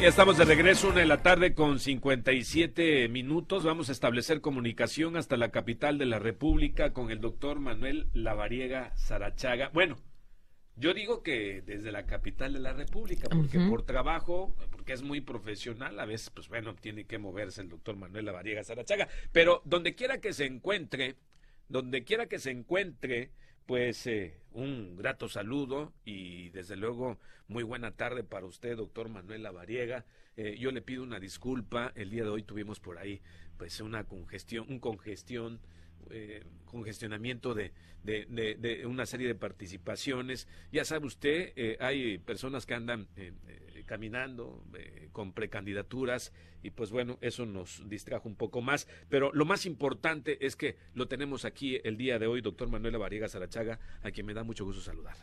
Ya estamos de regreso, una de la tarde con 57 minutos. Vamos a establecer comunicación hasta la capital de la República con el doctor Manuel Lavariega Sarachaga. Bueno, yo digo que desde la capital de la República, porque por trabajo, porque es muy profesional, a veces, pues bueno, tiene que moverse el doctor Manuel Lavariega Sarachaga. Pero donde quiera que se encuentre, donde quiera que se encuentre, pues eh, un grato saludo y desde luego muy buena tarde para usted, doctor Manuel Lavariega. Eh, yo le pido una disculpa, el día de hoy tuvimos por ahí pues una congestión, un congestión, eh, congestionamiento de, de, de, una serie de participaciones. Ya sabe usted, hay personas que andan caminando con precandidaturas y pues bueno, eso nos distrajo un poco más. Pero lo más importante es que lo tenemos aquí el día de hoy, doctor Manuel Variega Sarachaga, a quien me da mucho gusto saludar.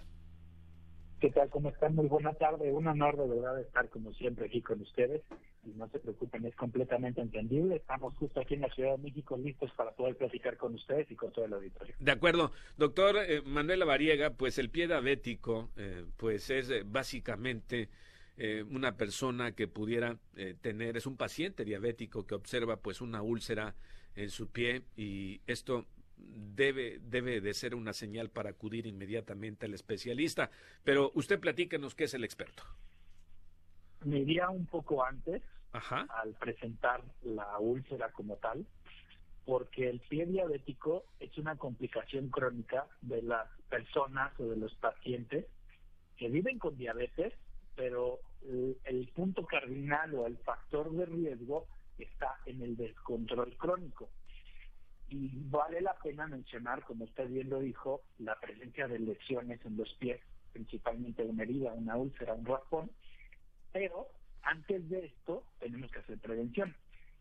¿Qué tal? ¿Cómo están? Muy buena tarde. Un honor de verdad estar como siempre aquí con ustedes. Y no se preocupen, es completamente entendible. Estamos justo aquí en la Ciudad de México listos para poder platicar con ustedes y con todo el auditorio. De acuerdo. Doctor eh, Manuel Variega, pues el pie diabético, eh, pues es eh, básicamente eh, una persona que pudiera eh, tener, es un paciente diabético que observa pues una úlcera en su pie y esto debe, debe de ser una señal para acudir inmediatamente al especialista. Pero usted platíquenos qué es el experto. Me iría un poco antes al presentar la úlcera como tal, porque el pie diabético es una complicación crónica de las personas o de los pacientes que viven con diabetes pero el, punto cardinal o el factor de riesgo está en el descontrol crónico. Y vale la pena mencionar, como usted bien lo dijo, la presencia de lesiones en los pies, principalmente una herida, una úlcera, un raspón. Pero antes de esto tenemos que hacer prevención.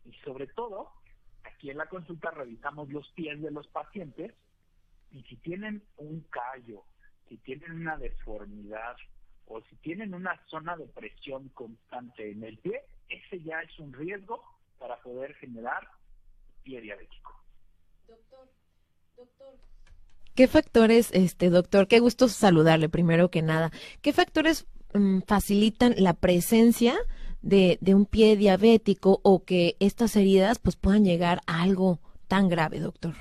Y sobre todo, aquí en la consulta revisamos los pies de los pacientes y si tienen un callo, si tienen una deformidad, o si tienen una zona de presión constante en el pie, ese ya es un riesgo para poder generar pie diabético. Doctor, doctor. ¿Qué factores, este doctor, qué gusto saludarle primero que nada, qué factores mm, facilitan la presencia de, de un pie diabético o que estas heridas pues puedan llegar a algo tan grave, doctor?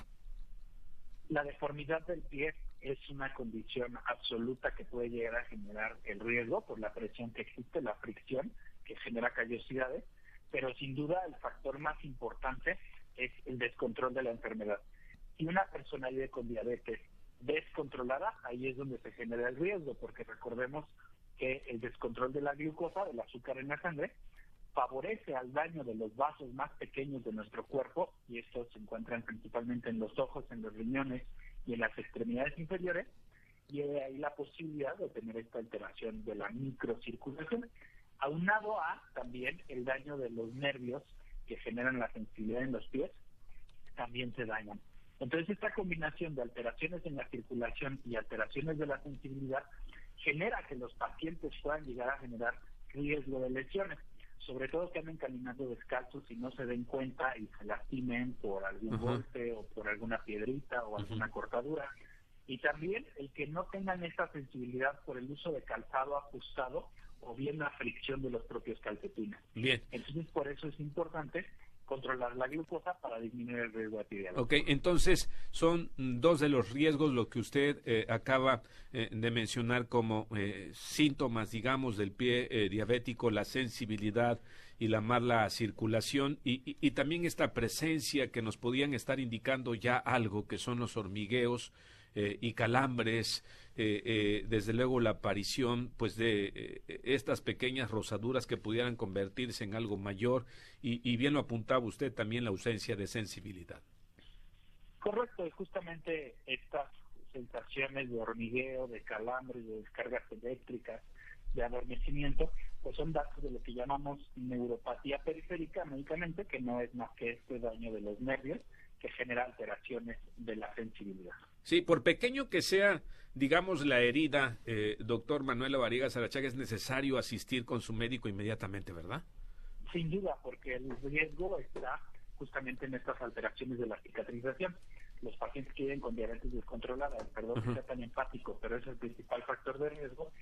La deformidad del pie es una condición absoluta que puede llegar a generar el riesgo por la presión que existe, la fricción que genera callosidades, pero sin duda el factor más importante es el descontrol de la enfermedad. Si una persona vive con diabetes descontrolada, ahí es donde se genera el riesgo, porque recordemos que el descontrol de la glucosa, del azúcar en la sangre, favorece al daño de los vasos más pequeños de nuestro cuerpo, y estos se encuentran principalmente en los ojos, en los riñones y en las extremidades inferiores, y hay ahí la posibilidad de tener esta alteración de la microcirculación, aunado a también el daño de los nervios que generan la sensibilidad en los pies, también se dañan. Entonces esta combinación de alteraciones en la circulación y alteraciones de la sensibilidad genera que los pacientes puedan llegar a generar riesgo de lesiones sobre todo que anden caminando descalzos y no se den cuenta y se lastimen por algún golpe o por alguna piedrita o alguna cortadura. Y también el que no tengan esta sensibilidad por el uso de calzado ajustado o bien la fricción de los propios calcetines. Bien. Entonces, por eso es importante controlar la glucosa para disminuir el riesgo diabetes. Ok, entonces son dos de los riesgos lo que usted eh, acaba eh, de mencionar como eh, síntomas, digamos, del pie diabético, la sensibilidad y la mala circulación y, y, también esta presencia que nos podían estar indicando ya algo que son los hormigueos y calambres eh, eh, desde luego la aparición pues de eh, estas pequeñas rosaduras que pudieran convertirse en algo mayor y, bien lo apuntaba usted también la ausencia de sensibilidad. Correcto, y justamente estas sensaciones de hormigueo, de calambres, de descargas eléctricas, de adormecimiento, pues son datos de lo que llamamos neuropatía periférica médicamente, que no es más que este daño de los nervios que genera alteraciones de la sensibilidad. Sí, por pequeño que sea, digamos, la herida, eh, doctor Manuel Varigas Sarachaga, es necesario asistir con su médico inmediatamente, ¿verdad? Sin duda, porque el riesgo está justamente en estas alteraciones de la cicatrización. Los pacientes que viven con diabetes descontrolada, perdón que sea tan empático, pero es el principal factor de riesgo,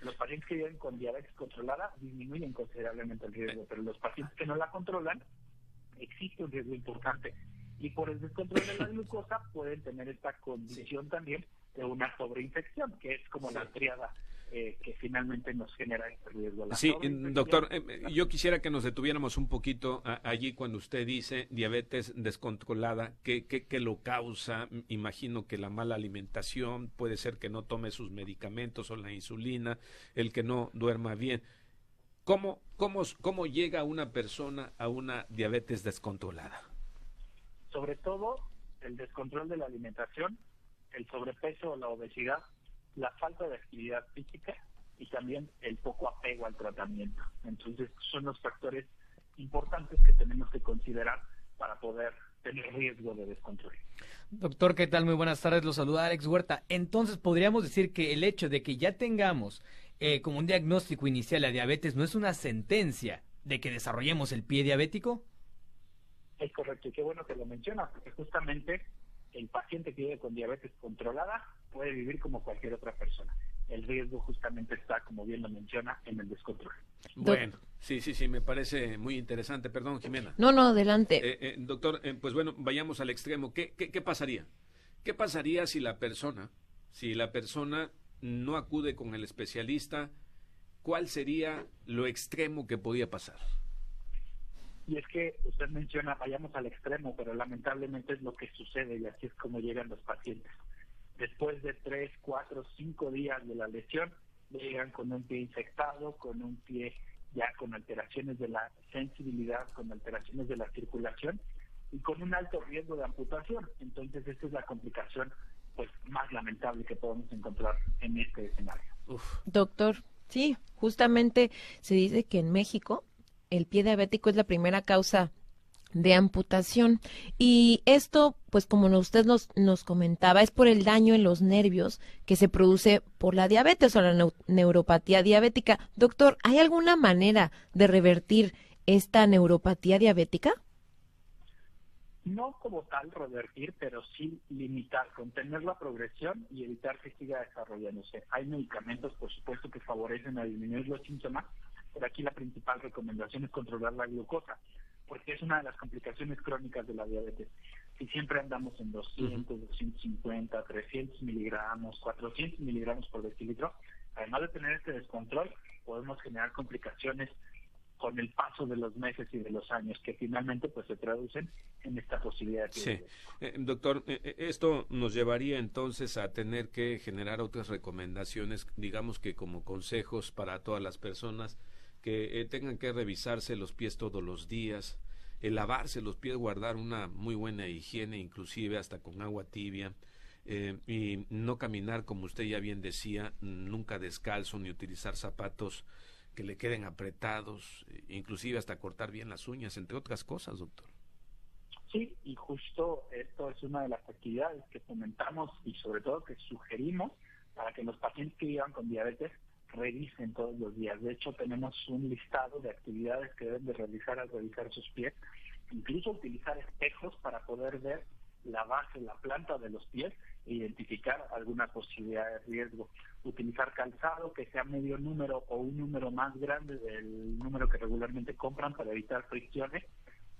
Los pacientes que viven con diabetes controlada disminuyen considerablemente el riesgo, pero los pacientes que no la controlan, existe un riesgo importante. Y por el descontrol de la glucosa pueden tener esta condición también de una sobreinfección, que es como la triada eh, que finalmente nos genera este riesgo. sí, doctor, eh, yo quisiera que nos detuviéramos un poquito allí cuando usted dice diabetes descontrolada, ¿qué, qué, qué lo causa? Imagino que la mala alimentación, puede ser que no tome sus medicamentos o la insulina, el que no duerma bien. ¿Cómo, cómo, cómo llega una persona a una diabetes descontrolada? Sobre todo el descontrol de la alimentación, el sobrepeso o la obesidad la falta de actividad física y también el poco apego al tratamiento. Entonces, son los factores importantes que tenemos que considerar para poder tener riesgo de descontrol. Doctor, ¿qué tal? Muy buenas tardes, lo saluda Alex Huerta. Entonces, podríamos decir que el hecho de que ya tengamos eh, como un diagnóstico inicial la diabetes no es una sentencia de que desarrollemos el pie diabético? Es correcto, y qué bueno que lo mencionas, porque justamente el paciente que vive con diabetes controlada puede vivir como cualquier otra persona. El riesgo justamente está, como bien lo menciona, en el descontrol. Bueno, sí, sí, sí, me parece muy interesante. Perdón, Jimena. No, no, adelante. Eh, eh, doctor, eh, pues bueno, vayamos al extremo. ¿Qué, qué, qué pasaría? ¿Qué pasaría si la persona, si la persona no acude con el especialista? ¿Cuál sería lo extremo que podía pasar? Y es que usted menciona, vayamos al extremo, pero lamentablemente es lo que sucede y así es como llegan los pacientes. Después de tres, cuatro, cinco días de la lesión, llegan con un pie infectado, con un pie ya con alteraciones de la sensibilidad, con alteraciones de la circulación y con un alto riesgo de amputación. Entonces, esta es la complicación pues más lamentable que podemos encontrar en este escenario. Doctor, sí, justamente se dice que en México el pie diabético es la primera causa de amputación. Y esto, pues como usted nos, nos comentaba, es por el daño en los nervios que se produce por la diabetes o la neuropatía diabética. Doctor, ¿hay alguna manera de revertir esta neuropatía diabética? No como tal revertir, pero sí limitar, contener la progresión y evitar que siga desarrollándose. Hay medicamentos, por supuesto, que favorecen a disminuir los síntomas, pero aquí la principal recomendación es controlar la glucosa, porque es una de las complicaciones crónicas de la diabetes. Si siempre andamos en 200, 250, 300 miligramos, 400 miligramos por decilitro, además de tener este descontrol, podemos generar complicaciones con el paso de los meses y de los años que finalmente pues se traducen en esta posibilidad sí. Eh, doctor eh, eh, esto nos llevaría entonces a tener que generar otras recomendaciones digamos que como consejos para todas las personas que eh, tengan que revisarse los pies todos los días, lavarse los pies, guardar una muy buena higiene, inclusive hasta con agua tibia, y no caminar, como usted ya bien decía, nunca descalzo, ni utilizar zapatos que le queden apretados, inclusive hasta cortar bien las uñas, entre otras cosas, doctor. Sí, y justo esto es una de las actividades que fomentamos y sobre todo que sugerimos para que los pacientes que vivan con diabetes revisen todos los días. De hecho, tenemos un listado de actividades que deben de realizar al revisar sus pies, incluso utilizar espejos para poder ver la base, la planta de los pies e identificar alguna posibilidad de riesgo. Utilizar calzado que sea medio número o un número más grande del número que regularmente compran para evitar fricciones.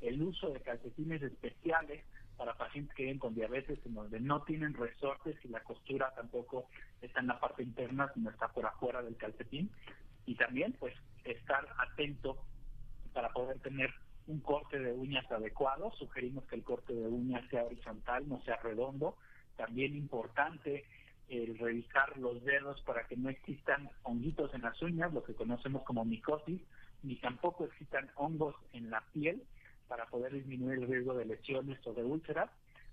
El uso de calcetines especiales para pacientes que viven con diabetes en donde no tienen resortes y la costura tampoco está en la parte interna, sino está por afuera del calcetín. Y también, pues, estar atento para poder tener un corte de uñas adecuado. Sugerimos que el corte de uñas sea horizontal, no sea redondo. También importante el revisar los dedos para que no existan honguitos en las uñas, lo que conocemos como micosis, ni tampoco existan hongos en la piel para poder disminuir el riesgo de lesiones o de úlceras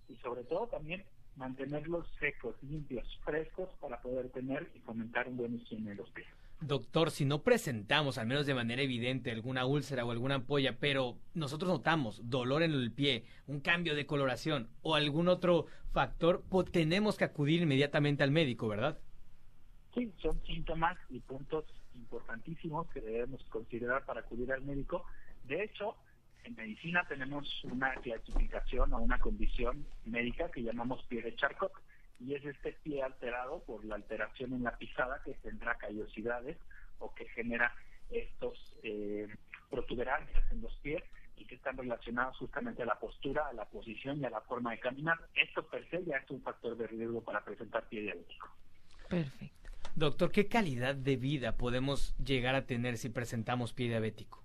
y sobre todo también mantenerlos secos, limpios, frescos para poder tener y fomentar un buen higiene de los pies. Doctor, si no presentamos, al menos de manera evidente, alguna úlcera o alguna ampolla, pero nosotros notamos dolor en el pie, un cambio de coloración o algún otro factor, pues tenemos que acudir inmediatamente al médico, ¿verdad? Sí, son síntomas y puntos importantísimos que debemos considerar para acudir al médico. De hecho, en medicina tenemos una clasificación o una condición médica que llamamos Pierre Charcot, y es este pie alterado por la alteración en la pisada que tendrá callosidades o que genera estos eh, protuberancias en los pies y que están relacionados justamente a la postura, a la posición y a la forma de caminar. Esto per se ya es un factor de riesgo para presentar pie diabético. Perfecto. Doctor, ¿qué calidad de vida podemos llegar a tener si presentamos pie diabético?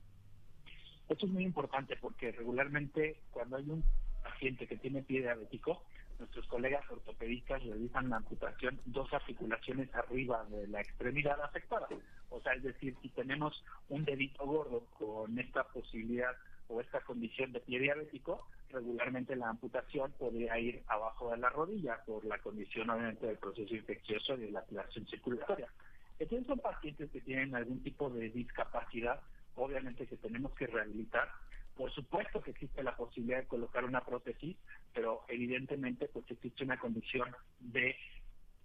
Esto es muy importante porque regularmente cuando hay un paciente que tiene pie diabético, nuestros colegas ortopedistas realizan la amputación dos articulaciones arriba de la extremidad afectada. O sea, es decir, si tenemos un dedito gordo con esta posibilidad o esta condición de pie diabético, regularmente la amputación podría ir abajo de la rodilla por la condición obviamente del proceso infeccioso y de la activación circulatoria. Entonces son pacientes que tienen algún tipo de discapacidad, obviamente que tenemos que rehabilitar por supuesto que existe la posibilidad de colocar una prótesis, pero evidentemente pues existe una condición de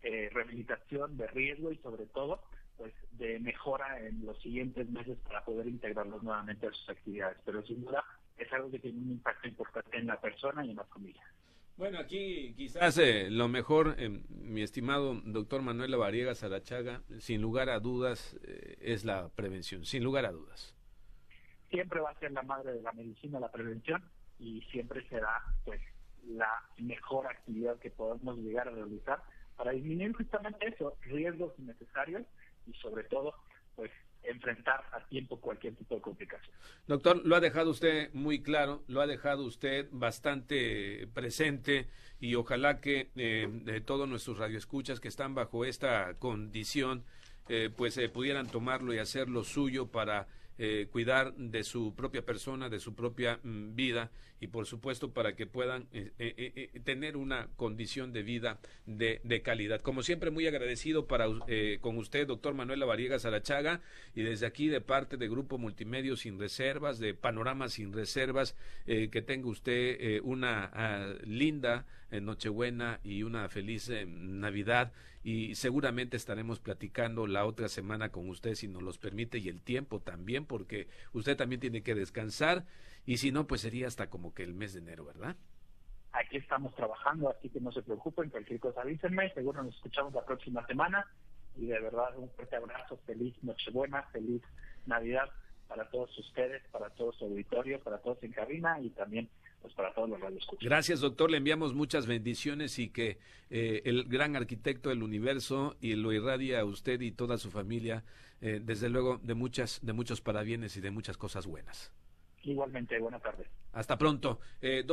eh, rehabilitación, de riesgo y sobre todo pues de mejora en los siguientes meses para poder integrarlos nuevamente a sus actividades. Pero sin duda es algo que tiene un impacto importante en la persona y en la familia. Bueno, aquí quizás eh, lo mejor, eh, mi estimado doctor Manuel Lavariega Sarachaga, sin lugar a dudas, es la prevención, sin lugar a dudas siempre va a ser la madre de la medicina la prevención y siempre será pues la mejor actividad que podemos llegar a realizar para disminuir justamente eso, riesgos innecesarios y sobre todo pues enfrentar a tiempo cualquier tipo de complicación. Doctor, lo ha dejado usted muy claro, lo ha dejado usted bastante presente y ojalá que eh, de todos nuestros radioescuchas que están bajo esta condición eh, pues eh, pudieran tomarlo y hacerlo suyo para eh, cuidar de su propia persona, de su propia mm, vida y por supuesto para que puedan eh, eh, tener una condición de vida de, calidad. Como siempre, muy agradecido para, con usted, doctor Manuel Lavariega Sarachaga, y desde aquí de parte de Grupo Multimedio Sin Reservas, de Panorama Sin Reservas, que tenga usted una ah, linda Nochebuena y una feliz Navidad y seguramente estaremos platicando la otra semana con usted si nos los permite y el tiempo también porque usted también tiene que descansar y si no pues sería hasta como que el mes de enero, ¿verdad? Aquí estamos trabajando, así que no se preocupen, cualquier cosa avísenme, seguro nos escuchamos la próxima semana y de verdad un fuerte abrazo, feliz Nochebuena, feliz Navidad para todos ustedes, para todo su auditorio, para todos en cabina y también pues, para todos los Gracias, doctor. Le enviamos muchas bendiciones y que eh, el gran arquitecto del universo y lo irradia a usted y toda su familia, eh, desde luego, de muchas, de muchos parabienes y de muchas cosas buenas. Igualmente, buenas tardes. Hasta pronto. Eh,